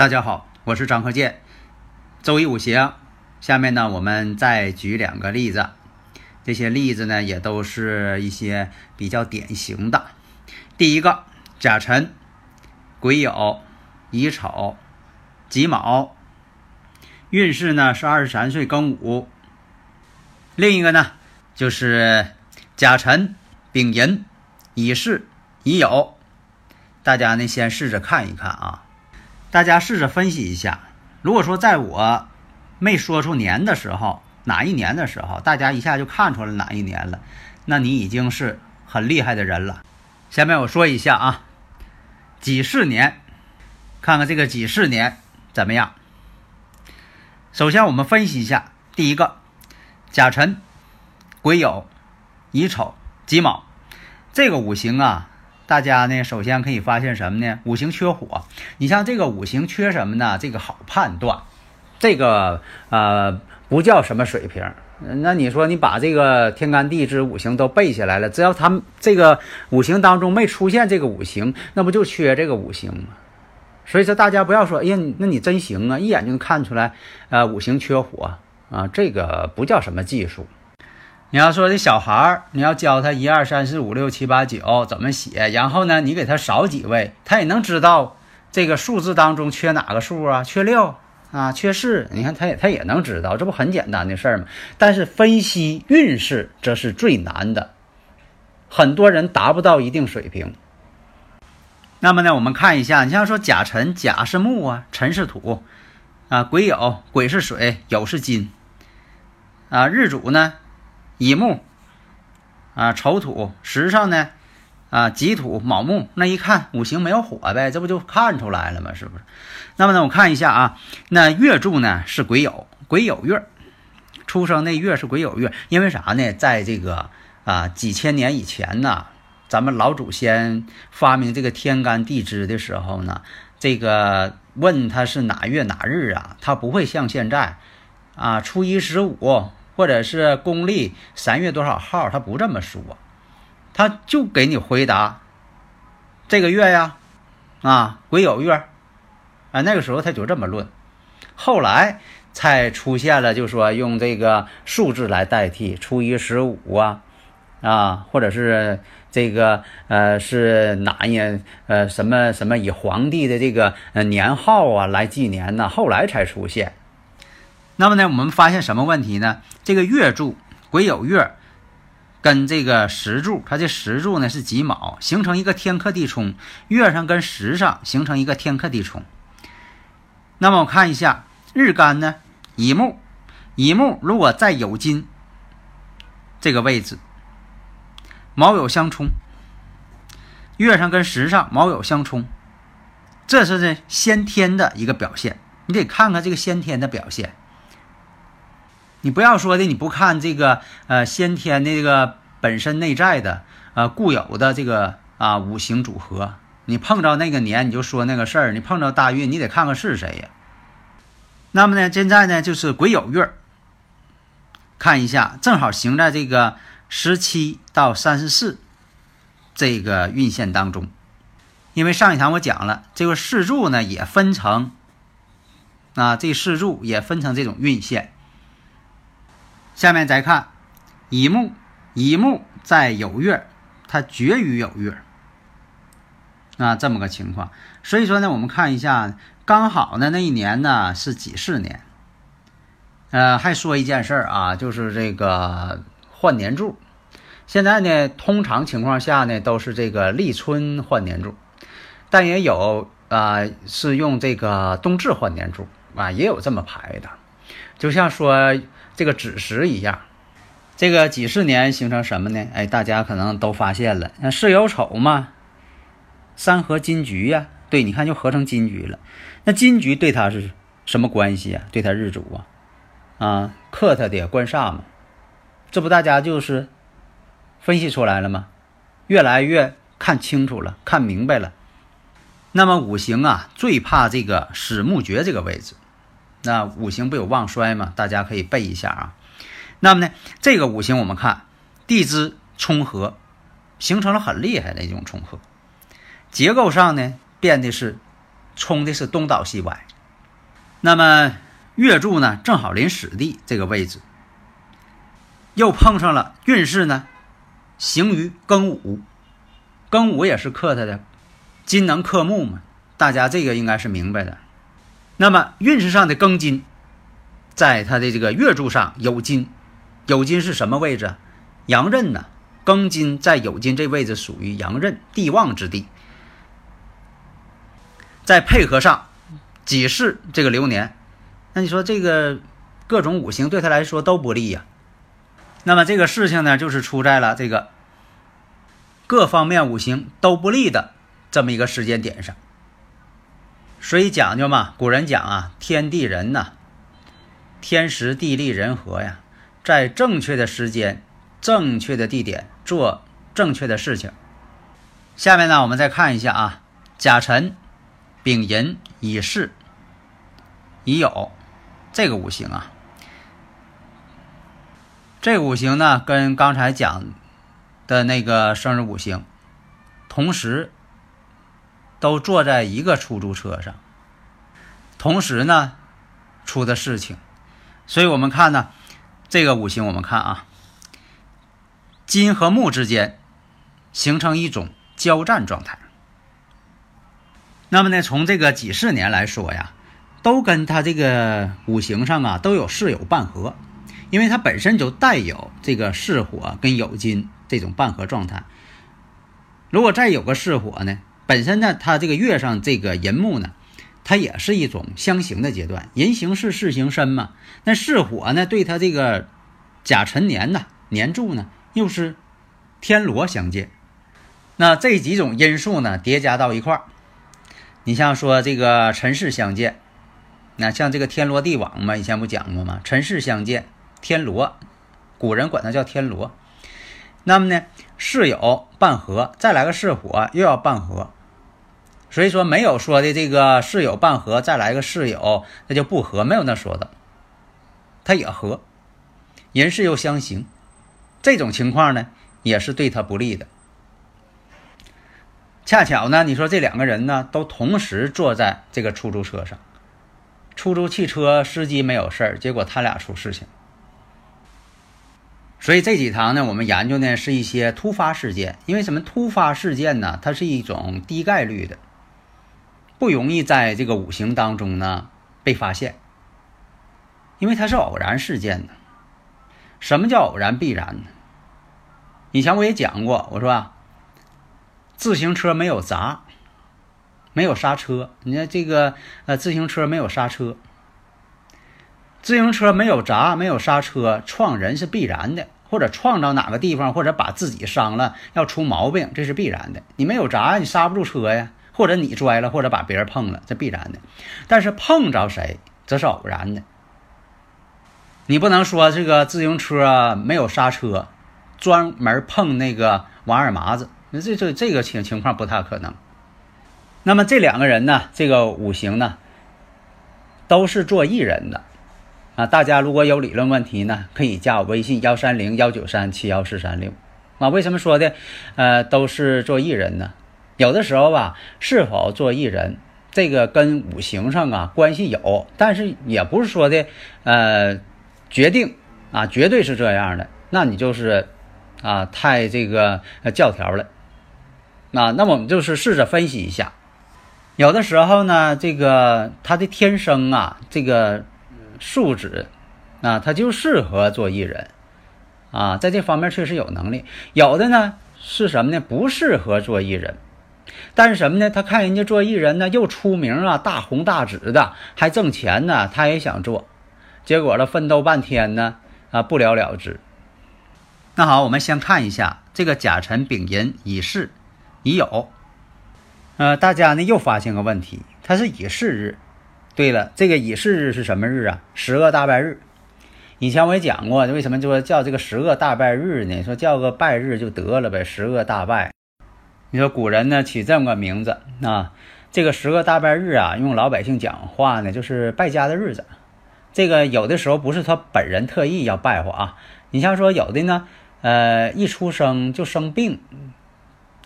大家好，我是张克建。周易五行，下面呢，我们再举两个例子。这些例子呢，也都是一些比较典型的。第一个，甲辰、癸酉、乙丑、己卯，运势呢是二十三岁庚午。另一个呢，就是甲辰、丙寅、乙巳、乙酉。大家呢，先试着看一看啊。大家试着分析一下，如果说在我没说出年的时候，哪一年的时候，大家一下就看出来哪一年了，那你已经是很厉害的人了。下面我说一下啊，己巳年，看看这个己巳年怎么样。首先我们分析一下，第一个，甲辰、癸酉、乙丑、己卯，这个五行啊。大家呢，首先可以发现什么呢？五行缺火。你像这个五行缺什么呢？这个好判断，这个呃不叫什么水平。那你说你把这个天干地支五行都背下来了，只要他们这个五行当中没出现这个五行，那不就缺这个五行吗？所以说大家不要说，哎呀，那你真行啊，一眼就能看出来，呃，五行缺火啊，这个不叫什么技术。你要说这小孩儿，你要教他一二三四五六七八九怎么写，然后呢，你给他少几位，他也能知道这个数字当中缺哪个数啊？缺六啊？缺四？你看他也他也能知道，这不很简单的事儿吗？但是分析运势这是最难的，很多人达不到一定水平。那么呢，我们看一下，你像说甲辰，甲是木啊，辰是土啊，癸酉，癸是水，酉是金啊，日主呢？乙木啊，丑土，时上呢啊，己土卯木，那一看五行没有火呗，这不就看出来了吗？是不是？那么呢，我看一下啊，那月柱呢是癸酉，癸酉月，出生那月是癸酉月，因为啥呢？在这个啊几千年以前呢，咱们老祖先发明这个天干地支的时候呢，这个问他是哪月哪日啊，他不会像现在啊初一十五。或者是公历三月多少号，他不这么说，他就给你回答这个月呀，啊癸酉月，啊那个时候他就这么论，后来才出现了，就说用这个数字来代替初一十五啊，啊或者是这个呃是哪年呃什么什么以皇帝的这个呃年号啊来纪年呢？后来才出现。那么呢，我们发现什么问题呢？这个月柱癸酉月跟这个时柱，它这时柱呢是己卯，形成一个天克地冲，月上跟时上形成一个天克地冲。那么我看一下日干呢，乙木，乙木如果在酉金这个位置，卯酉相冲，月上跟时上卯酉相冲，这是这先天的一个表现。你得看看这个先天的表现。你不要说的，你不看这个呃先天的这个本身内在的呃固有的这个啊五行组合，你碰着那个年你就说那个事儿，你碰着大运你得看看是谁呀。那么呢，现在呢就是癸酉月，看一下正好行在这个十七到三十四这个运线当中，因为上一堂我讲了这个四柱呢也分成啊这四柱也分成这种运线。下面再看乙木，乙木在酉月，它绝于酉月啊，这么个情况。所以说呢，我们看一下，刚好呢那一年呢是己巳年。呃，还说一件事儿啊，就是这个换年柱。现在呢，通常情况下呢都是这个立春换年柱，但也有啊是用这个冬至换年柱啊，也有这么排的。就像说这个子时一样。这个几十年形成什么呢？哎，大家可能都发现了，那巳酉丑嘛，三合金局呀。对，你看就合成金局了。那金局对他是什么关系啊？对他日主啊，啊克他的官煞嘛。这不大家就是分析出来了吗？越来越看清楚了，看明白了。那么五行啊，最怕这个始木绝这个位置。那五行不有旺衰吗？大家可以背一下啊。那么呢，这个五行我们看地支冲合，形成了很厉害的一种冲合。结构上呢，变的是冲的是东倒西歪。那么月柱呢，正好临死地这个位置，又碰上了运势呢，行于庚午，庚午也是克他的。金能克木嘛？大家这个应该是明白的。那么运势上的庚金，在他的这个月柱上有金，有金是什么位置？阳刃呢？庚金在酉金这位置属于阳刃地旺之地。再配合上己巳这个流年，那你说这个各种五行对他来说都不利呀。那么这个事情呢，就是出在了这个各方面五行都不利的。这么一个时间点上，所以讲究嘛，古人讲啊，天地人呐，天时地利人和呀，在正确的时间、正确的地点做正确的事情。下面呢，我们再看一下啊，甲辰、丙寅、乙巳、乙酉这个五行啊，这五行呢，跟刚才讲的那个生日五行同时。都坐在一个出租车上，同时呢，出的事情，所以我们看呢，这个五行我们看啊，金和木之间形成一种交战状态。那么呢，从这个几十年来说呀，都跟他这个五行上啊都有巳酉半合，因为它本身就带有这个巳火跟酉金这种半合状态。如果再有个巳火呢？本身呢，它这个月上这个寅木呢，它也是一种相刑的阶段，寅行巳，巳行申嘛。那巳火呢，对它这个甲辰年呢，年柱呢，又是天罗相见。那这几种因素呢，叠加到一块儿，你像说这个辰巳相见，那像这个天罗地网嘛，以前不讲过吗？辰巳相见，天罗，古人管它叫天罗。那么呢，巳酉半合，再来个巳火，又要半合。所以说没有说的这个室友半合，再来个室友，那就不合，没有那说的，他也合，人事又相刑，这种情况呢也是对他不利的。恰巧呢，你说这两个人呢都同时坐在这个出租车上，出租汽车司机没有事儿，结果他俩出事情。所以这几堂呢，我们研究呢是一些突发事件，因为什么？突发事件呢，它是一种低概率的。不容易在这个五行当中呢被发现，因为它是偶然事件呢。什么叫偶然必然呢？以前我也讲过，我说啊，自行车没有闸，没有刹车。你看这个呃，自行车没有刹车，自行车没有闸，没有刹车，撞人是必然的，或者撞到哪个地方，或者把自己伤了，要出毛病，这是必然的。你没有闸，你刹不住车呀。或者你摔了，或者把别人碰了，这必然的。但是碰着谁，则是偶然的。你不能说这个自行车没有刹车，专门碰那个王二麻子，那这这这个情情况不太可能。那么这两个人呢，这个五行呢，都是做艺人的啊。大家如果有理论问题呢，可以加我微信幺三零幺九三七幺四三六啊。为什么说的呃都是做艺人呢？有的时候吧，是否做艺人，这个跟五行上啊关系有，但是也不是说的，呃，决定啊，绝对是这样的，那你就是啊太这个教条了。那那我们就是试着分析一下，有的时候呢，这个他的天生啊，这个素质啊，他就适合做艺人啊，在这方面确实有能力。有的呢是什么呢？不适合做艺人。但是什么呢？他看人家做艺人呢，又出名啊，大红大紫的，还挣钱呢，他也想做。结果呢，奋斗半天呢，啊，不了了之。那好，我们先看一下这个甲辰丙寅乙巳乙酉。呃，大家呢又发现个问题，它是乙巳日。对了，这个乙巳日是什么日啊？十恶大败日。以前我也讲过，为什么说叫这个十恶大败日呢？说叫个败日就得了呗，十恶大败。你说古人呢起这么个名字啊？这个十个大败日啊，用老百姓讲话呢，就是败家的日子。这个有的时候不是他本人特意要败坏啊。你像说有的呢，呃，一出生就生病，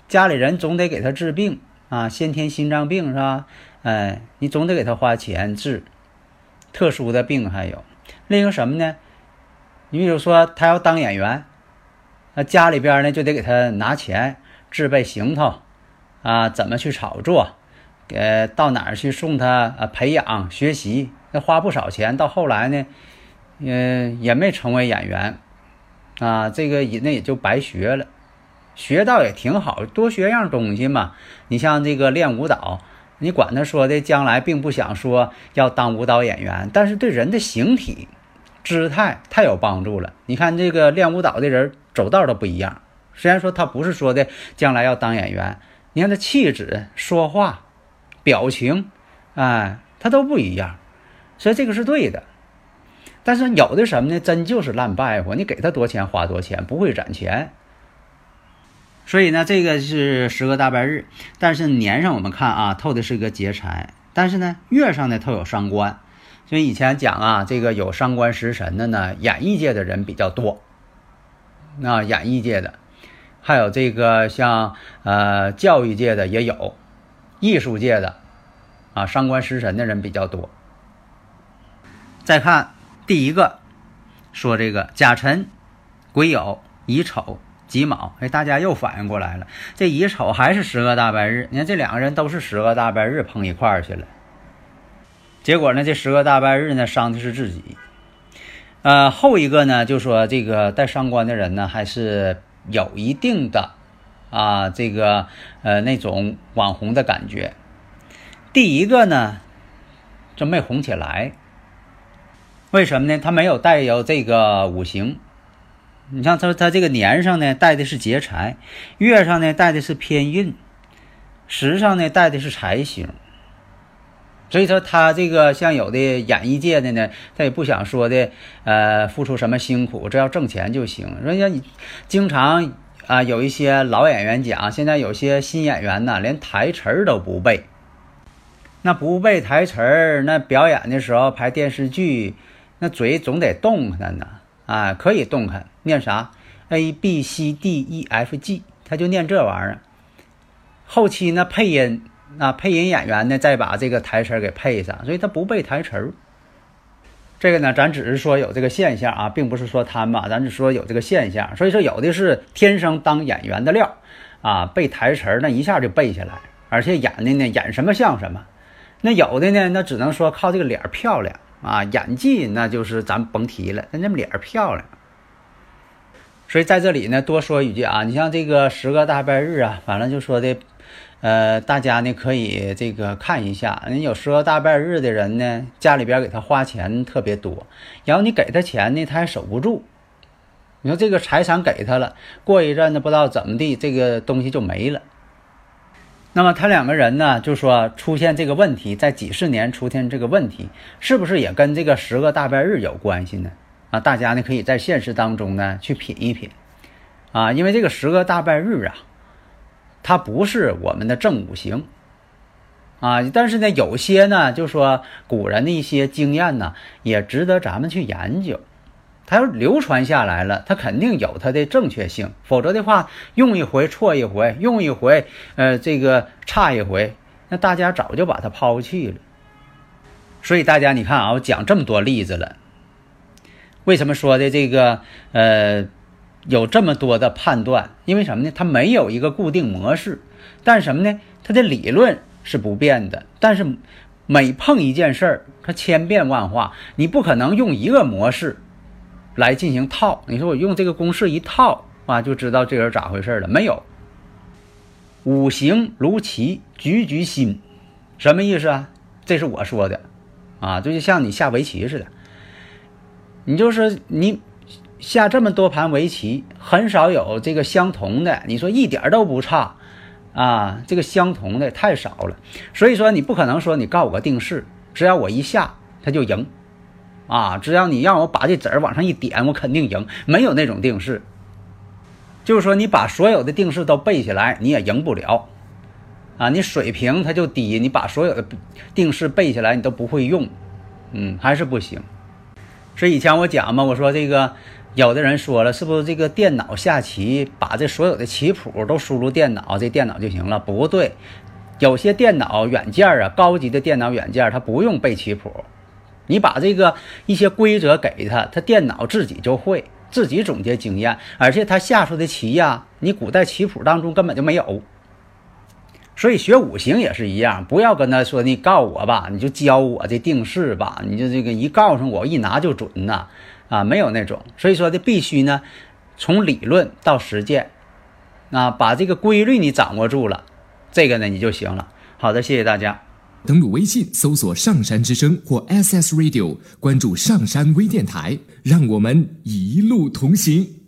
家里人总得给他治病。啊，先天心脏病是吧？哎，你总得给他花钱治。特殊的病还有，另一个什么呢？你比如说他要当演员，那家里边呢就得给他拿钱制备行头，啊，怎么去炒作？呃，到哪儿去送他呃培养学习？那花不少钱。到后来呢，嗯，也没成为演员，啊，这个也那也就白学了。学倒也挺好，多学样东西嘛。你像这个练舞蹈，你管他说的将来并不想说要当舞蹈演员，但是对人的形体、姿态太有帮助了。你看这个练舞蹈的人走道都不一样，虽然说他不是说的将来要当演员，你看他气质、说话、表情，哎，他都不一样，所以这个是对的。但是有的什么呢？真就是烂败活，你给他多钱花多钱，不会攒钱。所以呢，这个是十个大败日，但是年上我们看啊，透的是个劫财，但是呢，月上呢透有伤官，所以以前讲啊，这个有伤官食神的呢，演艺界的人比较多，啊，演艺界的，还有这个像呃教育界的也有，艺术界的，啊，伤官食神的人比较多。再看第一个，说这个甲辰、癸酉、乙丑。己卯，哎，大家又反应过来了，这乙丑还是十个大白日，你看这两个人都是十个大白日碰一块儿去了，结果呢，这十个大白日呢伤的是自己，呃，后一个呢就说这个带伤官的人呢还是有一定的啊这个呃那种网红的感觉，第一个呢就没红起来，为什么呢？他没有带有这个五行。你像他，他这个年上呢带的是劫财，月上呢带的是偏印，时上呢带的是财星。所以说他这个像有的演艺界的呢，他也不想说的，呃，付出什么辛苦，只要挣钱就行。人家你经常啊，有一些老演员讲，现在有些新演员呢，连台词儿都不背。那不背台词儿，那表演的时候拍电视剧，那嘴总得动弹呢。啊，可以动弹，念啥？A B C D E F G，他就念这玩意儿。后期呢，配音啊，配音演员呢，再把这个台词儿给配上，所以他不背台词儿。这个呢，咱只是说有这个现象啊，并不是说他嘛，咱只说有这个现象。所以说，有的是天生当演员的料啊，背台词儿那一下就背下来，而且演的呢，演什么像什么。那有的呢，那只能说靠这个脸漂亮。啊，演技那就是咱甭提了，那那么脸漂亮。所以在这里呢，多说一句啊，你像这个十个大拜日啊，反正就说的，呃，大家呢可以这个看一下，人有十个大拜日的人呢，家里边给他花钱特别多，然后你给他钱呢，他还守不住。你说这个财产给他了，过一阵子不知道怎么地，这个东西就没了。那么他两个人呢，就说出现这个问题，在几十年出现这个问题，是不是也跟这个十个大拜日有关系呢？啊，大家呢可以在现实当中呢去品一品，啊，因为这个十个大拜日啊，它不是我们的正五行，啊，但是呢有些呢就说古人的一些经验呢，也值得咱们去研究。它要流传下来了，它肯定有它的正确性，否则的话，用一回错一回，用一回，呃，这个差一回，那大家早就把它抛弃了。所以大家你看啊，我讲这么多例子了，为什么说的这个呃有这么多的判断？因为什么呢？它没有一个固定模式，但什么呢？它的理论是不变的，但是每碰一件事儿，它千变万化，你不可能用一个模式。来进行套，你说我用这个公式一套啊，就知道这人咋回事了。没有，五行如棋，局局新，什么意思啊？这是我说的，啊，就像你下围棋似的，你就是你下这么多盘围棋，很少有这个相同的，你说一点都不差啊，这个相同的太少了。所以说你不可能说你告我个定式，只要我一下他就赢啊，只要你让我把这子儿往上一点，我肯定赢，没有那种定式。就是说你把所有的定式都背下来，你也赢不了。啊，你水平它就低，你把所有的定式背下来，你都不会用，嗯，还是不行。所以以前我讲嘛，我说这个有的人说了，是不是这个电脑下棋，把这所有的棋谱都输入电脑，这电脑就行了？不对，有些电脑软件啊，高级的电脑软件它不用背棋谱，你把这个一些规则给他，他电脑自己就会自己总结经验，而且他下出的棋呀，你古代棋谱当中根本就没有。所以学五行也是一样，不要跟他说你告我吧，你就教我这定式吧，你就这个一告诉我一拿就准呐，啊没有那种。所以说这必须呢，从理论到实践，啊，把这个规律你掌握住了，这个呢你就行了。好的，谢谢大家。登录微信搜索“上山之声”或 SS Radio，关注上山微电台，让我们一路同行。